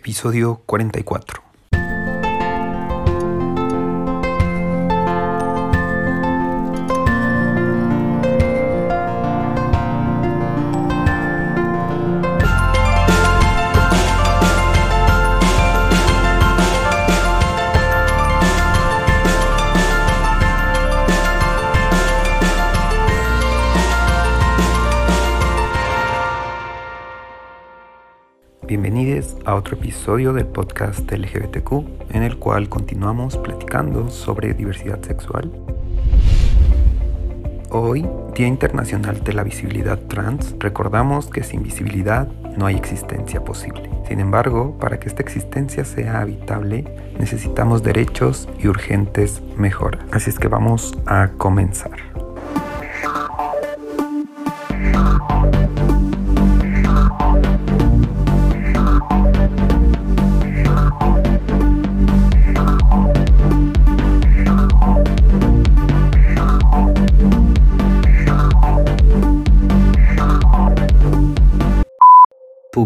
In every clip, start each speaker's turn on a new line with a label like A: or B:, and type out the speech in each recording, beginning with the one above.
A: episodio 44. A otro episodio del podcast LGBTQ en el cual continuamos platicando sobre diversidad sexual. Hoy, Día Internacional de la Visibilidad Trans, recordamos que sin visibilidad no hay existencia posible. Sin embargo, para que esta existencia sea habitable, necesitamos derechos y urgentes mejoras. Así es que vamos a comenzar.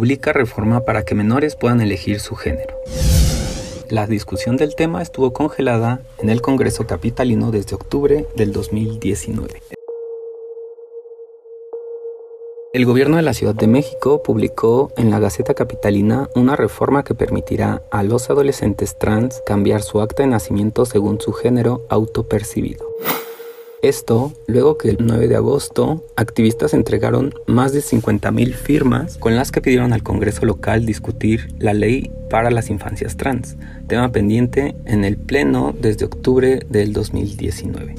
A: Publica reforma para que menores puedan elegir su género. La discusión del tema estuvo congelada en el Congreso Capitalino desde octubre del 2019. El gobierno de la Ciudad de México publicó en la Gaceta Capitalina una reforma que permitirá a los adolescentes trans cambiar su acta de nacimiento según su género autopercibido. Esto luego que el 9 de agosto activistas entregaron más de 50.000 firmas con las que pidieron al Congreso local discutir la ley para las infancias trans, tema pendiente en el Pleno desde octubre del 2019.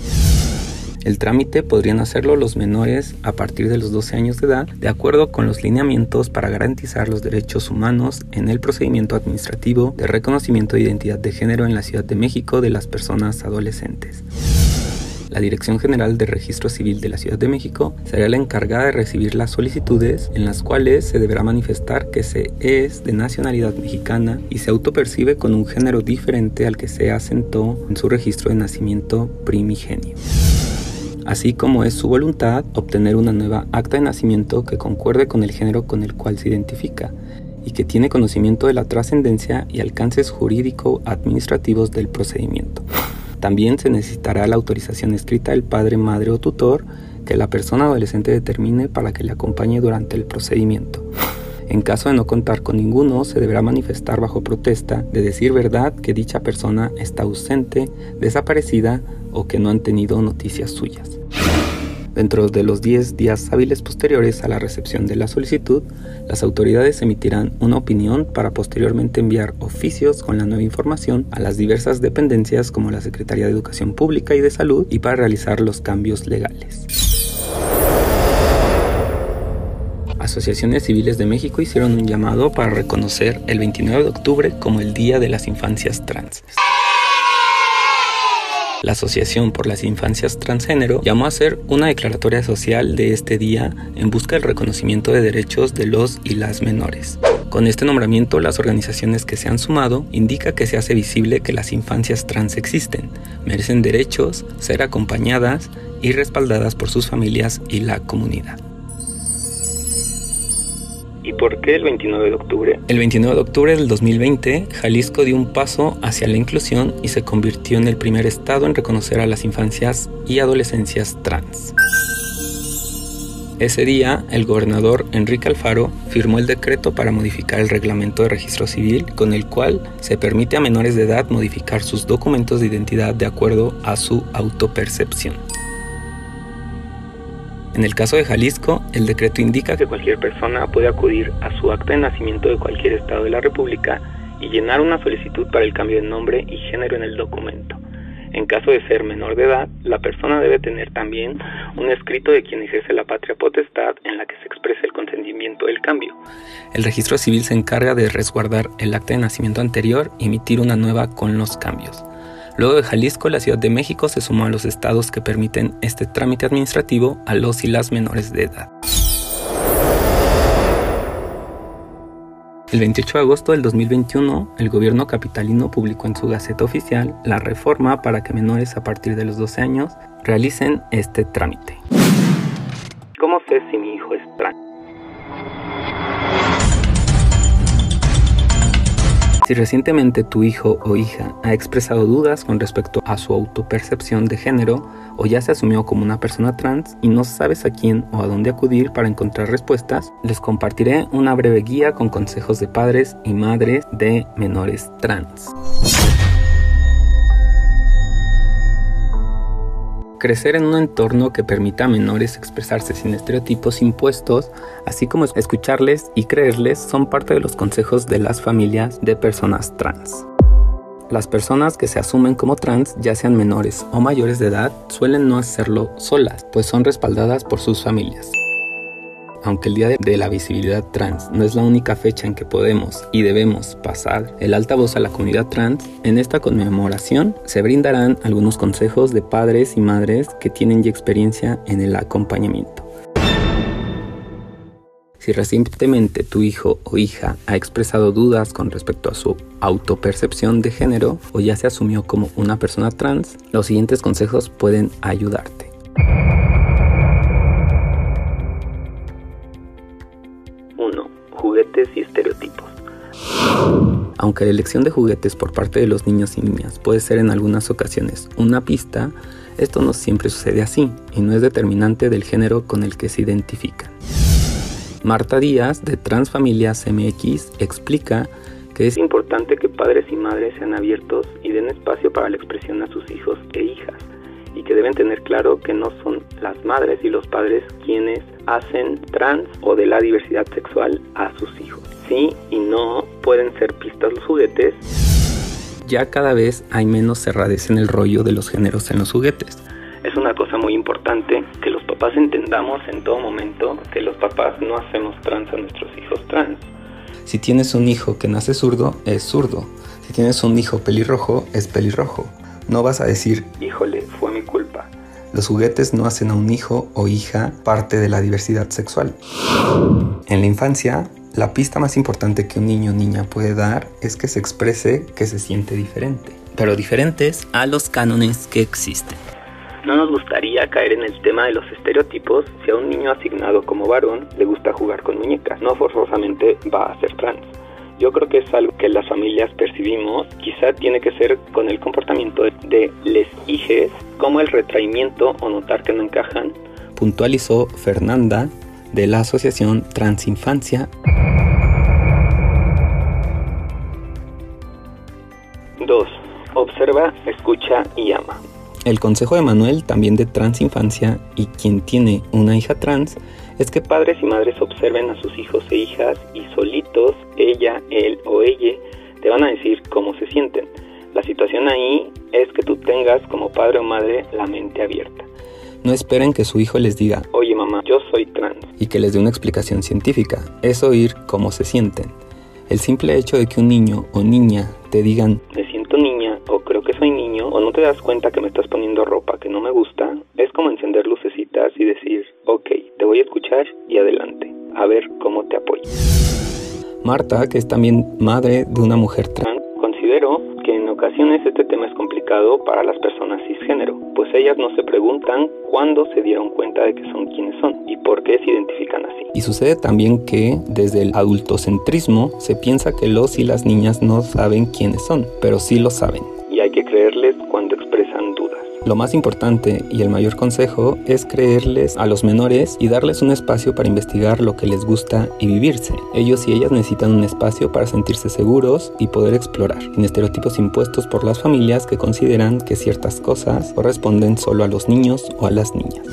A: El trámite podrían hacerlo los menores a partir de los 12 años de edad, de acuerdo con los lineamientos para garantizar los derechos humanos en el procedimiento administrativo de reconocimiento de identidad de género en la Ciudad de México de las personas adolescentes. La Dirección General de Registro Civil de la Ciudad de México será la encargada de recibir las solicitudes en las cuales se deberá manifestar que se es de nacionalidad mexicana y se autopercibe con un género diferente al que se asentó en su registro de nacimiento primigenio así como es su voluntad obtener una nueva acta de nacimiento que concuerde con el género con el cual se identifica y que tiene conocimiento de la trascendencia y alcances jurídico-administrativos del procedimiento. También se necesitará la autorización escrita del padre, madre o tutor que la persona adolescente determine para que le acompañe durante el procedimiento. En caso de no contar con ninguno, se deberá manifestar bajo protesta de decir verdad que dicha persona está ausente, desaparecida o que no han tenido noticias suyas. Dentro de los 10 días hábiles posteriores a la recepción de la solicitud, las autoridades emitirán una opinión para posteriormente enviar oficios con la nueva información a las diversas dependencias como la Secretaría de Educación Pública y de Salud y para realizar los cambios legales. Asociaciones civiles de México hicieron un llamado para reconocer el 29 de octubre como el Día de las Infancias Trans. La Asociación por las Infancias Transgénero llamó a hacer una declaratoria social de este día en busca del reconocimiento de derechos de los y las menores. Con este nombramiento, las organizaciones que se han sumado indica que se hace visible que las infancias trans existen, merecen derechos, ser acompañadas y respaldadas por sus familias y la comunidad. ¿Y por qué el 29 de octubre? El 29 de octubre del 2020, Jalisco dio un paso hacia la inclusión y se convirtió en el primer estado en reconocer a las infancias y adolescencias trans. Ese día, el gobernador Enrique Alfaro firmó el decreto para modificar el reglamento de registro civil con el cual se permite a menores de edad modificar sus documentos de identidad de acuerdo a su autopercepción. En el caso de Jalisco, el decreto indica que cualquier persona puede acudir a su acta de nacimiento de cualquier estado de la República y llenar una solicitud para el cambio de nombre y género en el documento. En caso de ser menor de edad, la persona debe tener también un escrito de quien ejerce la patria potestad en la que se exprese el consentimiento del cambio. El registro civil se encarga de resguardar el acta de nacimiento anterior y emitir una nueva con los cambios. Luego de Jalisco, la Ciudad de México se sumó a los estados que permiten este trámite administrativo a los y las menores de edad. El 28 de agosto del 2021, el gobierno capitalino publicó en su Gaceta Oficial la reforma para que menores a partir de los 12 años realicen este trámite. ¿Cómo sé si mi hijo es trans? Si recientemente tu hijo o hija ha expresado dudas con respecto a su autopercepción de género o ya se asumió como una persona trans y no sabes a quién o a dónde acudir para encontrar respuestas, les compartiré una breve guía con consejos de padres y madres de menores trans. Crecer en un entorno que permita a menores expresarse sin estereotipos impuestos, así como escucharles y creerles, son parte de los consejos de las familias de personas trans. Las personas que se asumen como trans, ya sean menores o mayores de edad, suelen no hacerlo solas, pues son respaldadas por sus familias. Aunque el Día de la Visibilidad Trans no es la única fecha en que podemos y debemos pasar el alta voz a la comunidad trans, en esta conmemoración se brindarán algunos consejos de padres y madres que tienen ya experiencia en el acompañamiento. Si recientemente tu hijo o hija ha expresado dudas con respecto a su autopercepción de género o ya se asumió como una persona trans, los siguientes consejos pueden ayudarte. Aunque la elección de juguetes por parte de los niños y niñas puede ser en algunas ocasiones una pista, esto no siempre sucede así y no es determinante del género con el que se identifican. Marta Díaz de Transfamilias MX explica que es importante que padres y madres sean abiertos y den espacio para la expresión a sus hijos e hijas y que deben tener claro que no son las madres y los padres quienes hacen trans o de la diversidad sexual a sus hijos. Sí y no pueden ser pistas los juguetes. Ya cada vez hay menos cerradez en el rollo de los géneros en los juguetes. Es una cosa muy importante que los papás entendamos en todo momento que los papás no hacemos trans a nuestros hijos trans. Si tienes un hijo que nace zurdo, es zurdo. Si tienes un hijo pelirrojo, es pelirrojo. No vas a decir, híjole, fue mi culpa. Los juguetes no hacen a un hijo o hija parte de la diversidad sexual. En la infancia, la pista más importante que un niño o niña puede dar es que se exprese que se siente diferente, pero diferentes a los cánones que existen. No nos gustaría caer en el tema de los estereotipos si a un niño asignado como varón le gusta jugar con muñecas. No forzosamente va a ser trans. Yo creo que es algo que las familias percibimos, quizá tiene que ser con el comportamiento de les hijes, como el retraimiento o notar que no encajan. Puntualizó Fernanda de la Asociación Transinfancia. 2. Observa, escucha y ama. El consejo de Manuel, también de Transinfancia, y quien tiene una hija trans, es que padres y madres observen a sus hijos e hijas y solitos, ella, él o ella, te van a decir cómo se sienten. La situación ahí es que tú tengas como padre o madre la mente abierta. No esperen que su hijo les diga, oye mamá, yo soy trans. Y que les dé una explicación científica. Es oír cómo se sienten. El simple hecho de que un niño o niña te digan, me siento niña o creo que soy niño o no te das cuenta que me estás poniendo ropa que no me gusta, es como encender lucecitas y decir, ok, te voy a escuchar y adelante, a ver cómo te apoyo. Marta, que es también madre de una mujer trans, ocasiones este tema es complicado para las personas cisgénero, pues ellas no se preguntan cuándo se dieron cuenta de que son quienes son y por qué se identifican así. Y sucede también que desde el adultocentrismo se piensa que los y las niñas no saben quiénes son, pero sí lo saben. Lo más importante y el mayor consejo es creerles a los menores y darles un espacio para investigar lo que les gusta y vivirse. Ellos y ellas necesitan un espacio para sentirse seguros y poder explorar, sin estereotipos impuestos por las familias que consideran que ciertas cosas corresponden solo a los niños o a las niñas.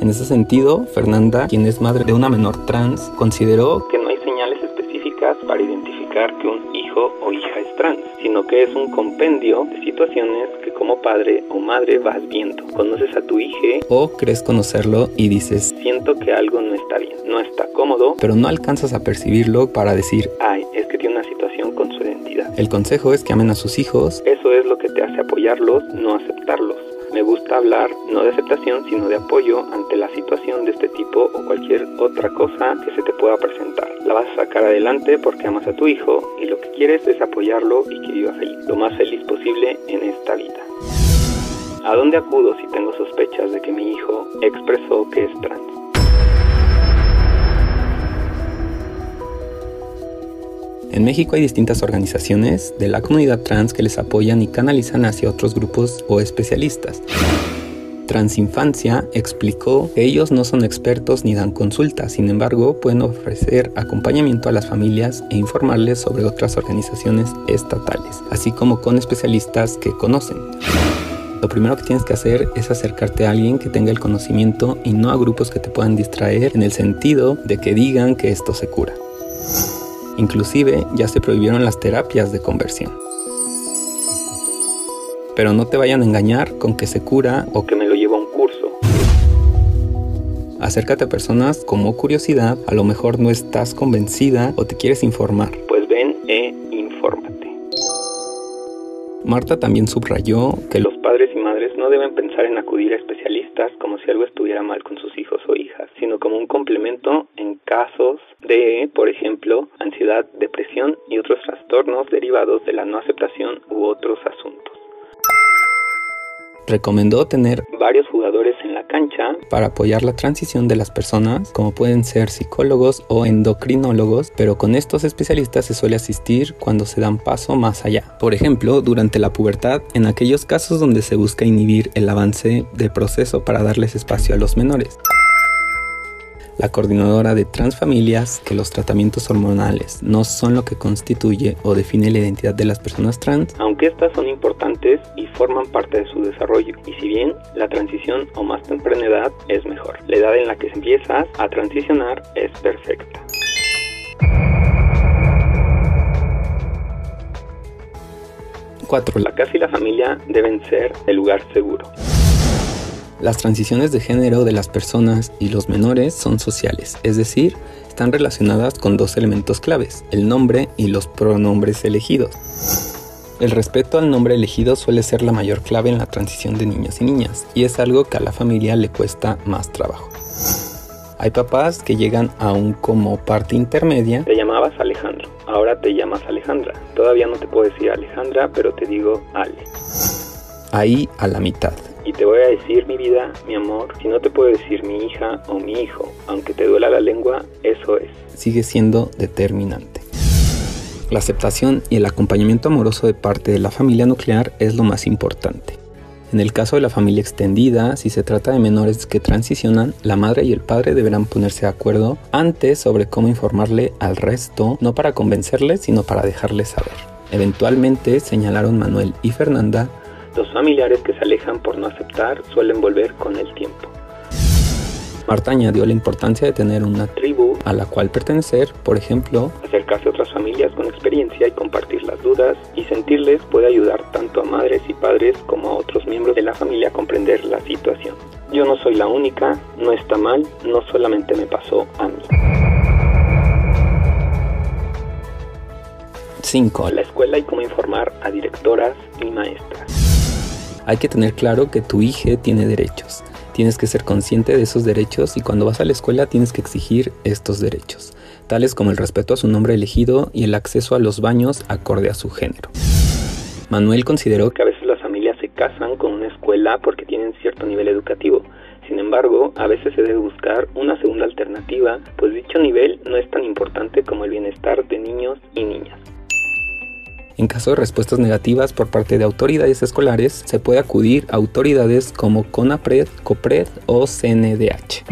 A: En ese sentido, Fernanda, quien es madre de una menor trans, consideró que no hay señales específicas para identificar que un hijo o hija es trans, sino que es un compendio de situaciones como padre o madre vas viendo. Conoces a tu hija o crees conocerlo y dices, siento que algo no está bien, no está cómodo, pero no alcanzas a percibirlo para decir, ay, es que tiene una situación con su identidad. El consejo es que amen a sus hijos. Eso es lo que te hace apoyarlos, no aceptarlos. Me gusta hablar no de aceptación, sino de apoyo ante la situación de este tipo o cualquier otra cosa que se te pueda presentar. La vas a sacar adelante porque amas a tu hijo y lo quieres es apoyarlo y que viva feliz, lo más feliz posible en esta vida. ¿A dónde acudo si tengo sospechas de que mi hijo expresó que es trans? En México hay distintas organizaciones de la comunidad trans que les apoyan y canalizan hacia otros grupos o especialistas. Transinfancia explicó que ellos no son expertos ni dan consultas, sin embargo pueden ofrecer acompañamiento a las familias e informarles sobre otras organizaciones estatales, así como con especialistas que conocen. Lo primero que tienes que hacer es acercarte a alguien que tenga el conocimiento y no a grupos que te puedan distraer en el sentido de que digan que esto se cura. Inclusive ya se prohibieron las terapias de conversión. Pero no te vayan a engañar con que se cura o que me curso. Acércate a personas como curiosidad, a lo mejor no estás convencida o te quieres informar. Pues ven e infórmate. Marta también subrayó que los padres y madres no deben pensar en acudir a especialistas como si algo estuviera mal con sus hijos o hijas, sino como un complemento en casos de, por ejemplo, ansiedad, depresión y otros trastornos derivados de la no aceptación u otros asuntos. Recomendó tener varios jugadores en la cancha para apoyar la transición de las personas, como pueden ser psicólogos o endocrinólogos, pero con estos especialistas se suele asistir cuando se dan paso más allá. Por ejemplo, durante la pubertad, en aquellos casos donde se busca inhibir el avance del proceso para darles espacio a los menores la coordinadora de Transfamilias, que los tratamientos hormonales no son lo que constituye o define la identidad de las personas trans, aunque estas son importantes y forman parte de su desarrollo. Y si bien la transición o más temprana edad es mejor, la edad en la que empiezas a transicionar es perfecta. 4. La casa y la familia deben ser el lugar seguro. Las transiciones de género de las personas y los menores son sociales, es decir, están relacionadas con dos elementos claves, el nombre y los pronombres elegidos. El respeto al nombre elegido suele ser la mayor clave en la transición de niños y niñas, y es algo que a la familia le cuesta más trabajo. Hay papás que llegan aún como parte intermedia. Te llamabas Alejandro, ahora te llamas Alejandra. Todavía no te puedo decir Alejandra, pero te digo Ale. Ahí a la mitad. Y te voy a decir mi vida, mi amor, si no te puedo decir mi hija o mi hijo, aunque te duela la lengua, eso es. Sigue siendo determinante. La aceptación y el acompañamiento amoroso de parte de la familia nuclear es lo más importante. En el caso de la familia extendida, si se trata de menores que transicionan, la madre y el padre deberán ponerse de acuerdo antes sobre cómo informarle al resto, no para convencerles, sino para dejarles saber. Eventualmente señalaron Manuel y Fernanda los familiares que se alejan por no aceptar suelen volver con el tiempo. Marta añadió la importancia de tener una tribu a la cual pertenecer, por ejemplo, acercarse a otras familias con experiencia y compartir las dudas y sentirles puede ayudar tanto a madres y padres como a otros miembros de la familia a comprender la situación. Yo no soy la única, no está mal, no solamente me pasó a mí. 5. La escuela y cómo informar a directoras y maestras. Hay que tener claro que tu hija tiene derechos. Tienes que ser consciente de esos derechos y cuando vas a la escuela tienes que exigir estos derechos, tales como el respeto a su nombre elegido y el acceso a los baños acorde a su género. Manuel consideró que a veces las familias se casan con una escuela porque tienen cierto nivel educativo. Sin embargo, a veces se debe buscar una segunda alternativa, pues dicho nivel no es tan importante como el bienestar de niños y niñas. En caso de respuestas negativas por parte de autoridades escolares, se puede acudir a autoridades como CONAPRED, COPRED o CNDH.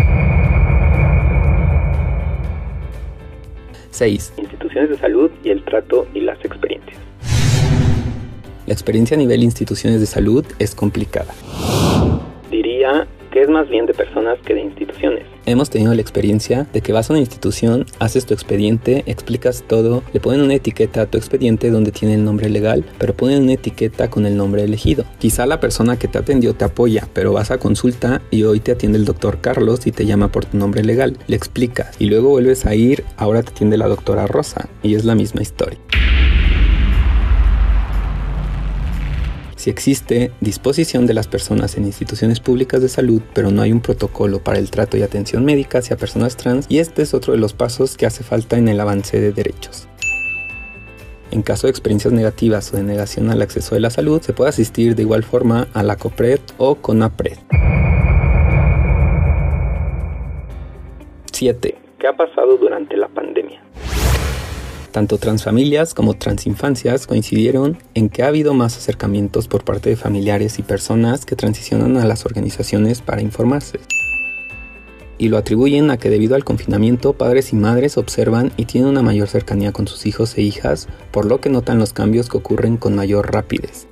A: 6. Instituciones de salud y el trato y las experiencias. La experiencia a nivel instituciones de salud es complicada. Diría que es más bien de personas que de instituciones. Hemos tenido la experiencia de que vas a una institución, haces tu expediente, explicas todo, le ponen una etiqueta a tu expediente donde tiene el nombre legal, pero ponen una etiqueta con el nombre elegido. Quizá la persona que te atendió te apoya, pero vas a consulta y hoy te atiende el doctor Carlos y te llama por tu nombre legal. Le explicas y luego vuelves a ir, ahora te atiende la doctora Rosa y es la misma historia. Si existe disposición de las personas en instituciones públicas de salud, pero no hay un protocolo para el trato y atención médica hacia personas trans, y este es otro de los pasos que hace falta en el avance de derechos. En caso de experiencias negativas o de negación al acceso de la salud, se puede asistir de igual forma a la COPRED o CONAPRED. 7. ¿Qué ha pasado durante la pandemia? Tanto transfamilias como transinfancias coincidieron en que ha habido más acercamientos por parte de familiares y personas que transicionan a las organizaciones para informarse. Y lo atribuyen a que debido al confinamiento padres y madres observan y tienen una mayor cercanía con sus hijos e hijas, por lo que notan los cambios que ocurren con mayor rapidez.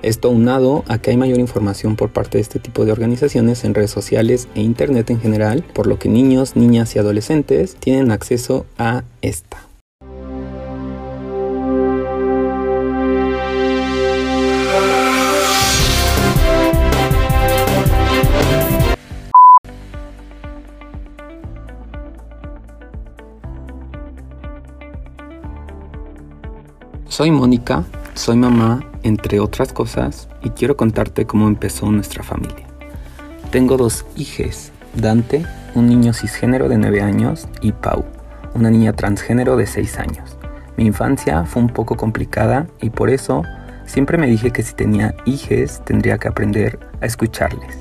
A: Esto unado a que hay mayor información por parte de este tipo de organizaciones en redes sociales e internet en general, por lo que niños, niñas y adolescentes tienen acceso a esta. Soy Mónica, soy mamá entre otras cosas, y quiero contarte cómo empezó nuestra familia. Tengo dos hijes, Dante, un niño cisgénero de 9 años, y Pau, una niña transgénero de 6 años. Mi infancia fue un poco complicada y por eso siempre me dije que si tenía hijes tendría que aprender a escucharles.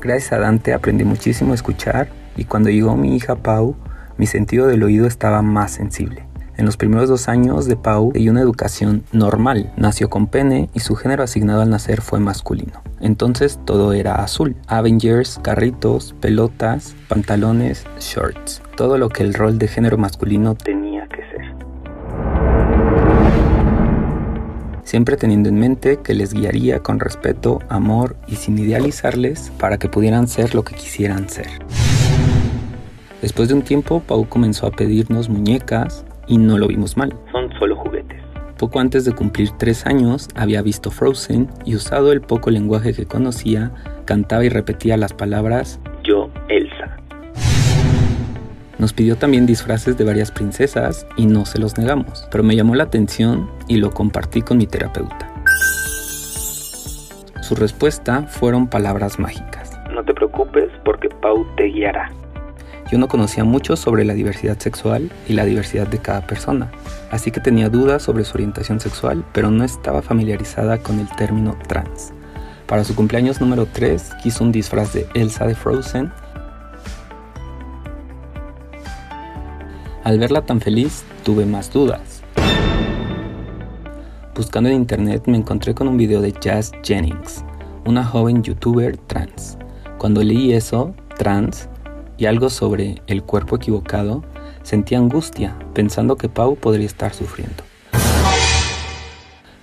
A: Gracias a Dante aprendí muchísimo a escuchar y cuando llegó mi hija Pau, mi sentido del oído estaba más sensible. En los primeros dos años de Pau y una educación normal. Nació con pene y su género asignado al nacer fue masculino. Entonces todo era azul. Avengers, carritos, pelotas, pantalones, shorts. Todo lo que el rol de género masculino tenía que ser. Siempre teniendo en mente que les guiaría con respeto, amor y sin idealizarles para que pudieran ser lo que quisieran ser. Después de un tiempo, Pau comenzó a pedirnos muñecas, y no lo vimos mal. Son solo juguetes. Poco antes de cumplir tres años había visto Frozen y usado el poco lenguaje que conocía, cantaba y repetía las palabras Yo, Elsa. Nos pidió también disfraces de varias princesas y no se los negamos, pero me llamó la atención y lo compartí con mi terapeuta. Su respuesta fueron palabras mágicas. No te preocupes porque Pau te guiará. Yo no conocía mucho sobre la diversidad sexual y la diversidad de cada persona, así que tenía dudas sobre su orientación sexual, pero no estaba familiarizada con el término trans. Para su cumpleaños número 3 quiso un disfraz de Elsa de Frozen. Al verla tan feliz, tuve más dudas. Buscando en internet me encontré con un video de Jazz Jennings, una joven youtuber trans. Cuando leí eso, trans, y algo sobre el cuerpo equivocado, sentí angustia pensando que Pau podría estar sufriendo.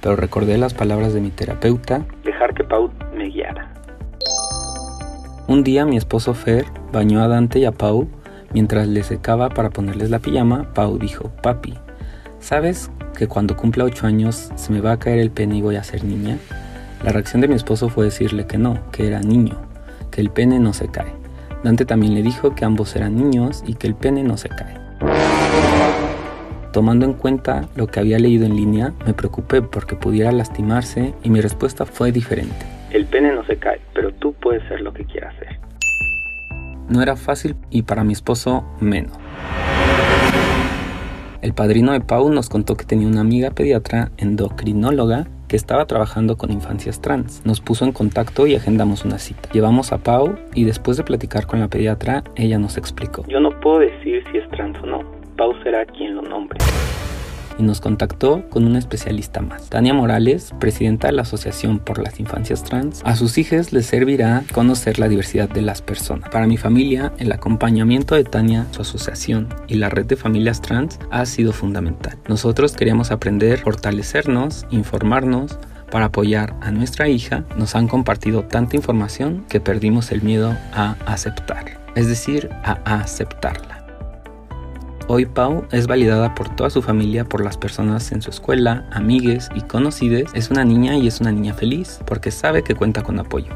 A: Pero recordé las palabras de mi terapeuta, dejar que Pau me guiara. Un día mi esposo Fer bañó a Dante y a Pau mientras le secaba para ponerles la pijama. Pau dijo, papi, ¿sabes que cuando cumpla 8 años se me va a caer el pene y voy a ser niña? La reacción de mi esposo fue decirle que no, que era niño, que el pene no se cae. Dante también le dijo que ambos eran niños y que el pene no se cae. Tomando en cuenta lo que había leído en línea, me preocupé porque pudiera lastimarse y mi respuesta fue diferente. El pene no se cae, pero tú puedes ser lo que quieras ser. No era fácil y para mi esposo menos. El padrino de Pau nos contó que tenía una amiga pediatra endocrinóloga que estaba trabajando con infancias trans. Nos puso en contacto y agendamos una cita. Llevamos a Pau y después de platicar con la pediatra, ella nos explicó. Yo no puedo decir si es trans o no. Pau será quien lo nombre y nos contactó con un especialista más. Tania Morales, presidenta de la Asociación por las Infancias Trans, a sus hijas les servirá conocer la diversidad de las personas. Para mi familia, el acompañamiento de Tania, su asociación y la red de familias trans ha sido fundamental. Nosotros queríamos aprender, fortalecernos, informarnos, para apoyar a nuestra hija, nos han compartido tanta información que perdimos el miedo a aceptar, es decir, a aceptarla. Hoy Pau es validada por toda su familia, por las personas en su escuela, amigues y conocides. Es una niña y es una niña feliz porque sabe que cuenta con apoyo.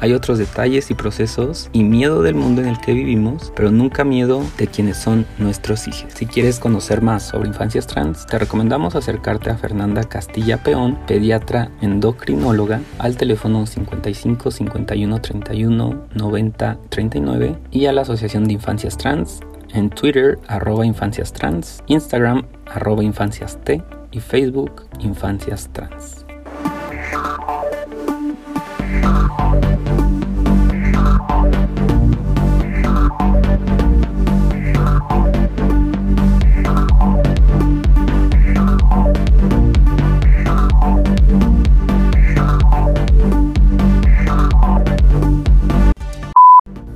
A: Hay otros detalles y procesos y miedo del mundo en el que vivimos, pero nunca miedo de quienes son nuestros hijos. Si quieres conocer más sobre infancias trans, te recomendamos acercarte a Fernanda Castilla Peón, pediatra endocrinóloga, al teléfono 55 51 31 90 39 y a la Asociación de Infancias Trans en Twitter arroba infancias trans, Instagram arroba infancias t y Facebook infancias trans.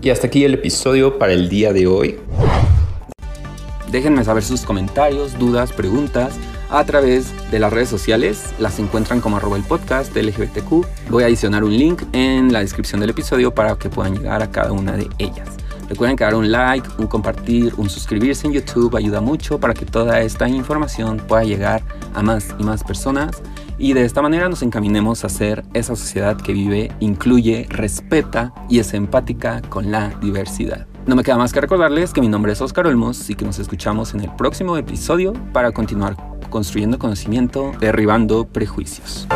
A: Y hasta aquí el episodio para el día de hoy. Déjenme saber sus comentarios, dudas, preguntas a través de las redes sociales. Las encuentran como arroba el podcast LGBTQ. Voy a adicionar un link en la descripción del episodio para que puedan llegar a cada una de ellas. Recuerden que dar un like, un compartir, un suscribirse en YouTube ayuda mucho para que toda esta información pueda llegar a más y más personas y de esta manera nos encaminemos a ser esa sociedad que vive, incluye, respeta y es empática con la diversidad. No me queda más que recordarles que mi nombre es Oscar Olmos y que nos escuchamos en el próximo episodio para continuar construyendo conocimiento, derribando prejuicios.